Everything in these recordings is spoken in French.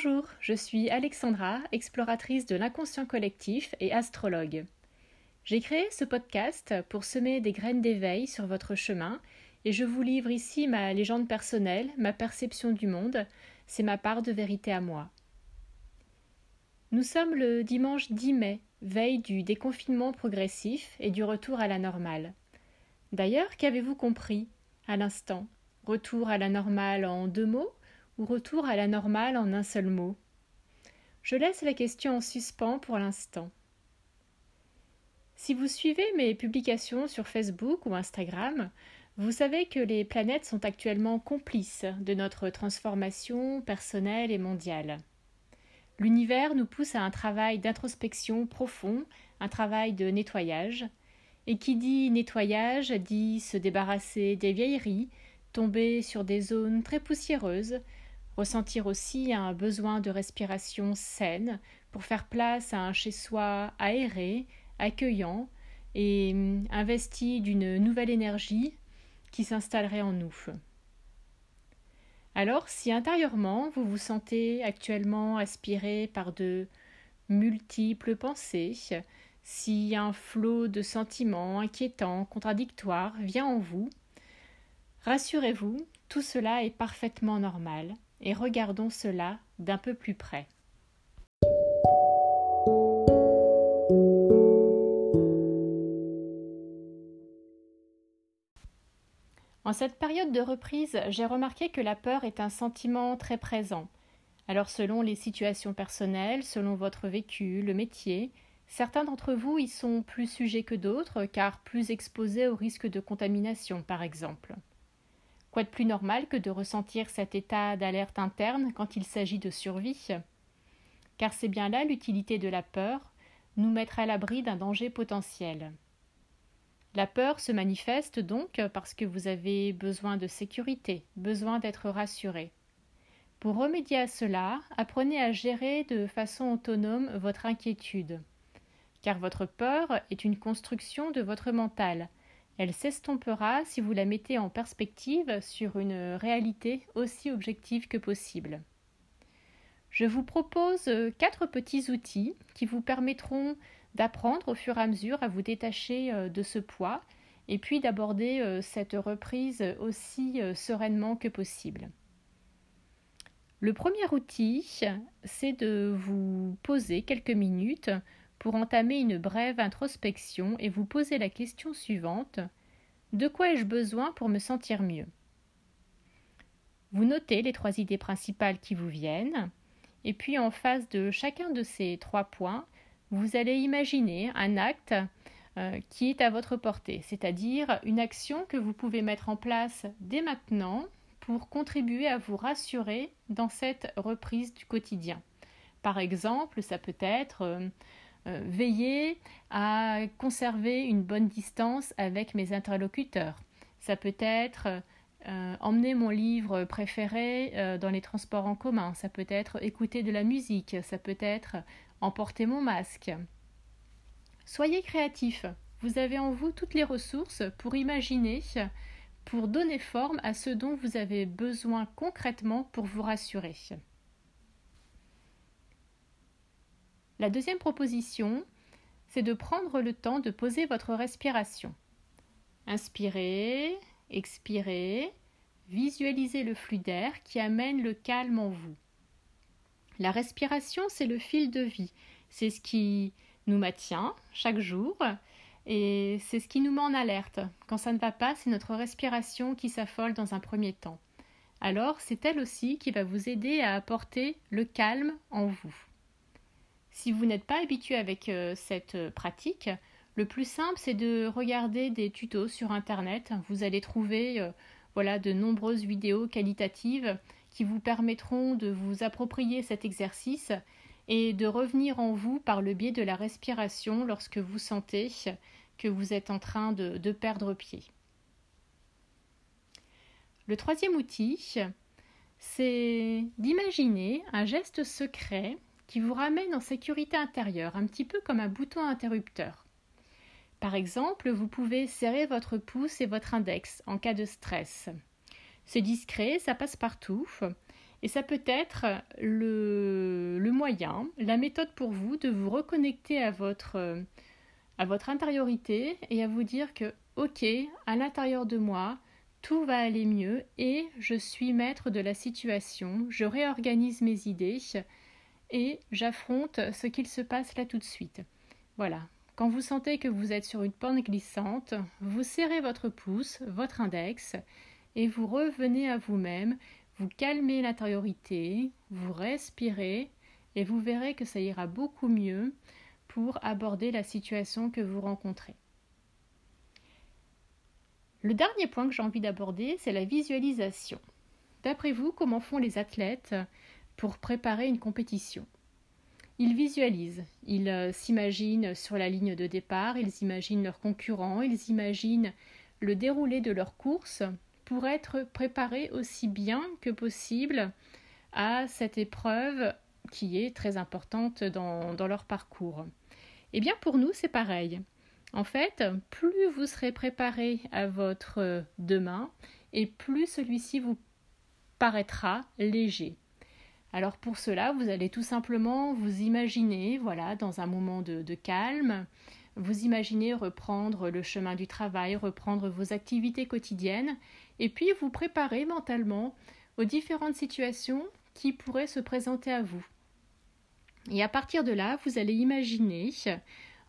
Bonjour, je suis Alexandra, exploratrice de l'inconscient collectif et astrologue. J'ai créé ce podcast pour semer des graines d'éveil sur votre chemin et je vous livre ici ma légende personnelle, ma perception du monde, c'est ma part de vérité à moi. Nous sommes le dimanche 10 mai, veille du déconfinement progressif et du retour à la normale. D'ailleurs, qu'avez-vous compris à l'instant? Retour à la normale en deux mots? Ou retour à la normale en un seul mot Je laisse la question en suspens pour l'instant. Si vous suivez mes publications sur Facebook ou Instagram, vous savez que les planètes sont actuellement complices de notre transformation personnelle et mondiale. L'univers nous pousse à un travail d'introspection profond, un travail de nettoyage, et qui dit nettoyage dit se débarrasser des vieilleries, tomber sur des zones très poussiéreuses, ressentir aussi un besoin de respiration saine pour faire place à un chez-soi aéré, accueillant et hum, investi d'une nouvelle énergie qui s'installerait en nous. Alors, si intérieurement vous vous sentez actuellement aspiré par de multiples pensées, si un flot de sentiments inquiétants, contradictoires vient en vous, rassurez-vous, tout cela est parfaitement normal et regardons cela d'un peu plus près. En cette période de reprise, j'ai remarqué que la peur est un sentiment très présent. Alors selon les situations personnelles, selon votre vécu, le métier, certains d'entre vous y sont plus sujets que d'autres, car plus exposés au risque de contamination, par exemple. Plus normal que de ressentir cet état d'alerte interne quand il s'agit de survie? Car c'est bien là l'utilité de la peur, nous mettre à l'abri d'un danger potentiel. La peur se manifeste donc parce que vous avez besoin de sécurité, besoin d'être rassuré. Pour remédier à cela, apprenez à gérer de façon autonome votre inquiétude. Car votre peur est une construction de votre mental, elle s'estompera si vous la mettez en perspective sur une réalité aussi objective que possible. Je vous propose quatre petits outils qui vous permettront d'apprendre au fur et à mesure à vous détacher euh, de ce poids et puis d'aborder euh, cette reprise aussi euh, sereinement que possible. Le premier outil, c'est de vous poser quelques minutes pour entamer une brève introspection et vous poser la question suivante. De quoi ai-je besoin pour me sentir mieux? Vous notez les trois idées principales qui vous viennent, et puis en face de chacun de ces trois points, vous allez imaginer un acte euh, qui est à votre portée, c'est-à-dire une action que vous pouvez mettre en place dès maintenant pour contribuer à vous rassurer dans cette reprise du quotidien. Par exemple, ça peut être euh, euh, veiller à conserver une bonne distance avec mes interlocuteurs. Ça peut être euh, emmener mon livre préféré euh, dans les transports en commun. Ça peut être écouter de la musique. Ça peut être emporter mon masque. Soyez créatif. Vous avez en vous toutes les ressources pour imaginer, pour donner forme à ce dont vous avez besoin concrètement pour vous rassurer. La deuxième proposition, c'est de prendre le temps de poser votre respiration. Inspirez, expirez, visualisez le flux d'air qui amène le calme en vous. La respiration, c'est le fil de vie. C'est ce qui nous maintient chaque jour et c'est ce qui nous met en alerte. Quand ça ne va pas, c'est notre respiration qui s'affole dans un premier temps. Alors, c'est elle aussi qui va vous aider à apporter le calme en vous. Si vous n'êtes pas habitué avec euh, cette euh, pratique, le plus simple c'est de regarder des tutos sur internet. Vous allez trouver euh, voilà de nombreuses vidéos qualitatives qui vous permettront de vous approprier cet exercice et de revenir en vous par le biais de la respiration lorsque vous sentez que vous êtes en train de, de perdre pied. Le troisième outil, c'est d'imaginer un geste secret qui vous ramène en sécurité intérieure, un petit peu comme un bouton interrupteur. Par exemple, vous pouvez serrer votre pouce et votre index en cas de stress. C'est discret, ça passe partout, Et ça peut être le, moyen, la méthode pour vous de vous reconnecter à votre, à votre intériorité et à vous dire que, ok, à l'intérieur de moi, tout va aller mieux et je suis maître de la situation, je réorganise mes idées et j'affronte ce qu'il se passe là tout de suite. Voilà. Quand vous sentez que vous êtes sur une pente glissante, vous serrez votre pouce, votre index, et vous revenez à vous-même vous calmez l'intériorité, vous respirez et vous verrez que ça ira beaucoup mieux pour aborder la situation que vous rencontrez. Le dernier point que j'ai envie d'aborder, c'est la visualisation. D'après vous, comment font les athlètes pour préparer une compétition Ils visualisent, ils euh, s'imaginent sur la ligne de départ, ils imaginent leurs concurrents, ils imaginent le déroulé de leur course pour être préparés aussi bien que possible à cette épreuve qui est très importante dans, leur parcours. Eh bien pour nous c'est pareil. En fait, plus vous serez préparé à votre demain, et plus celui-ci vous paraîtra léger. Alors pour cela, vous allez tout simplement vous imaginer, voilà, dans un moment de, calme, vous imaginez reprendre le chemin du travail, reprendre vos activités quotidiennes, et puis vous préparer mentalement aux différentes situations qui pourraient se présenter à vous. Et à partir de là, vous allez imaginer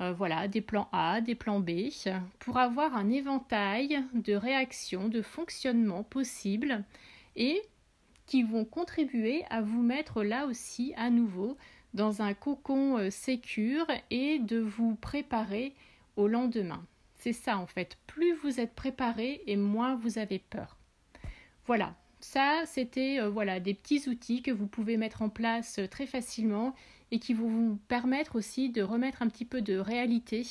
euh, voilà, des plans A, des plans B, pour avoir un éventail de réactions, de fonctionnements possibles et qui vont contribuer à vous mettre là aussi à nouveau dans un cocon euh, sécure et de vous préparer au lendemain. C'est ça en fait. Plus vous êtes préparé et moins vous avez peur. Voilà. Ça, c'était euh, voilà des petits outils que vous pouvez mettre en place euh, très facilement et qui vont vous permettre aussi de remettre un petit peu de réalité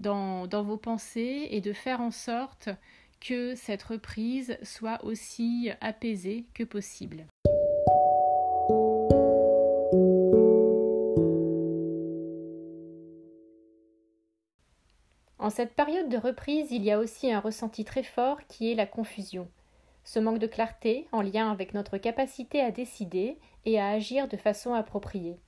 dans, dans vos pensées et de faire en sorte que cette reprise soit aussi apaisée que possible. En cette période de reprise, il y a aussi un ressenti très fort qui est la confusion. Ce manque de clarté en lien avec notre capacité à décider et à agir de façon appropriée.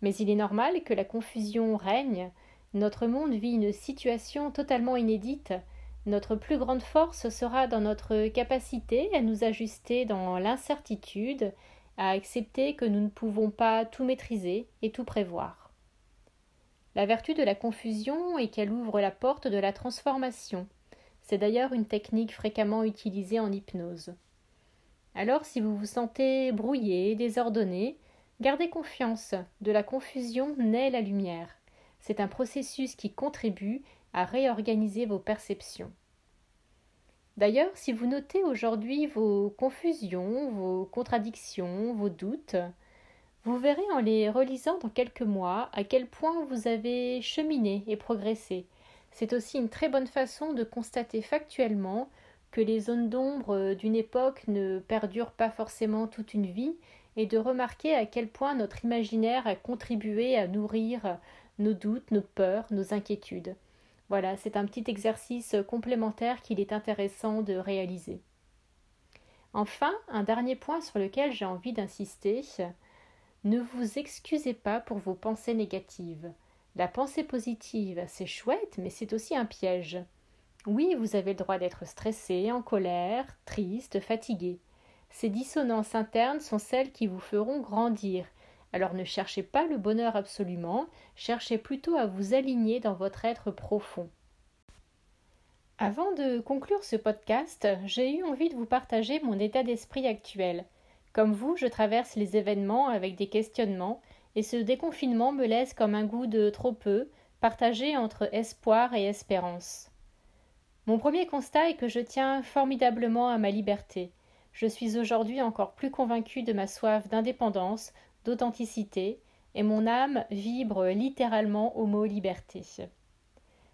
Mais il est normal que la confusion règne, notre monde vit une situation totalement inédite, notre plus grande force sera dans notre capacité à nous ajuster dans l'incertitude, à accepter que nous ne pouvons pas tout maîtriser et tout prévoir. La vertu de la confusion est qu'elle ouvre la porte de la transformation. C'est d'ailleurs une technique fréquemment utilisée en hypnose. Alors si vous vous sentez brouillé, désordonné, gardez confiance, de la confusion naît la lumière. C'est un processus qui contribue à réorganiser vos perceptions. D'ailleurs, si vous notez aujourd'hui vos confusions, vos contradictions, vos doutes, vous verrez en les relisant dans quelques mois à quel point vous avez cheminé et progressé. C'est aussi une très bonne façon de constater factuellement que les zones d'ombre d'une époque ne perdurent pas forcément toute une vie et de remarquer à quel point notre imaginaire a contribué à nourrir nos doutes, nos peurs, nos inquiétudes. Voilà, c'est un petit exercice complémentaire qu'il est intéressant de réaliser. Enfin, un dernier point sur lequel j'ai envie d'insister, ne vous excusez pas pour vos pensées négatives. La pensée positive, c'est chouette, mais c'est aussi un piège. Oui, vous avez le droit d'être stressé, en colère, triste, fatigué. Ces dissonances internes sont celles qui vous feront grandir. Alors ne cherchez pas le bonheur absolument, cherchez plutôt à vous aligner dans votre être profond. Avant de conclure ce podcast, j'ai eu envie de vous partager mon état d'esprit actuel. Comme vous, je traverse les événements avec des questionnements, et ce déconfinement me laisse comme un goût de trop peu, partagé entre espoir et espérance. Mon premier constat est que je tiens formidablement à ma liberté. Je suis aujourd'hui encore plus convaincue de ma soif d'indépendance, d'authenticité, et mon âme vibre littéralement au mot liberté.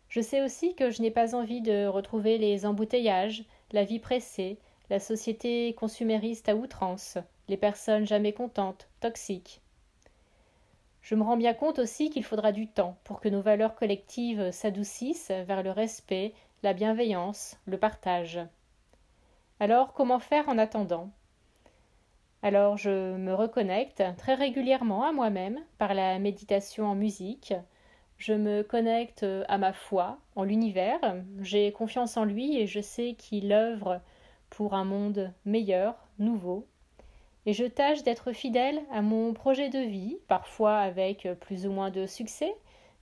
Je sais aussi que je n'ai pas envie de retrouver les embouteillages, la vie pressée, la société consumériste à outrance, les personnes jamais contentes, toxiques. Je me rends bien compte aussi qu'il faudra du temps pour que nos valeurs collectives s'adoucissent vers le respect, la bienveillance, le partage. Alors comment faire en attendant? Alors je me reconnecte très régulièrement à moi-même par la méditation en musique. Je me connecte à ma foi en l'univers. J'ai confiance en lui et je sais qu'il œuvre pour un monde meilleur, nouveau. Et je tâche d'être fidèle à mon projet de vie, parfois avec plus ou moins de succès,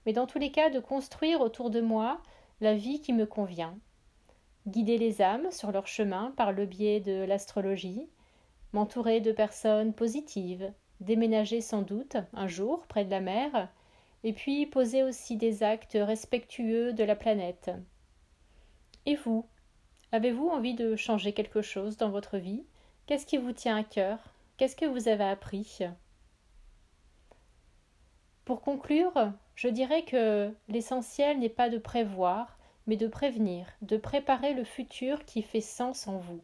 mais dans tous les cas de construire autour de moi la vie qui me convient. Guider les âmes sur leur chemin par le biais de l'astrologie, m'entourer de personnes positives, déménager sans doute un jour près de la mer, et puis poser aussi des actes respectueux de la planète. Et vous? Avez-vous envie de changer quelque chose dans votre vie? Qu'est-ce qui vous tient à cœur? Qu'est-ce que vous avez appris? Pour conclure, je dirais que l'essentiel n'est pas de prévoir, mais de prévenir, de préparer le futur qui fait sens en vous.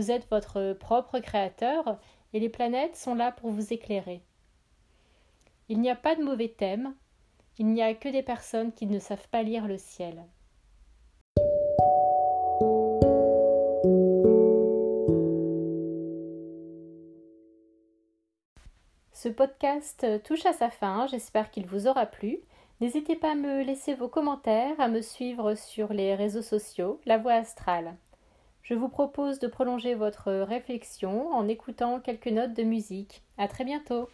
Vous êtes votre propre créateur et les planètes sont là pour vous éclairer. Il n'y a pas de mauvais thème, il n'y a que des personnes qui ne savent pas lire le ciel. Ce podcast touche à sa fin, j'espère qu'il vous aura plu. N'hésitez pas à me laisser vos commentaires, à me suivre sur les réseaux sociaux, La Voix Astrale. Je vous propose de prolonger votre réflexion en écoutant quelques notes de musique. À très bientôt!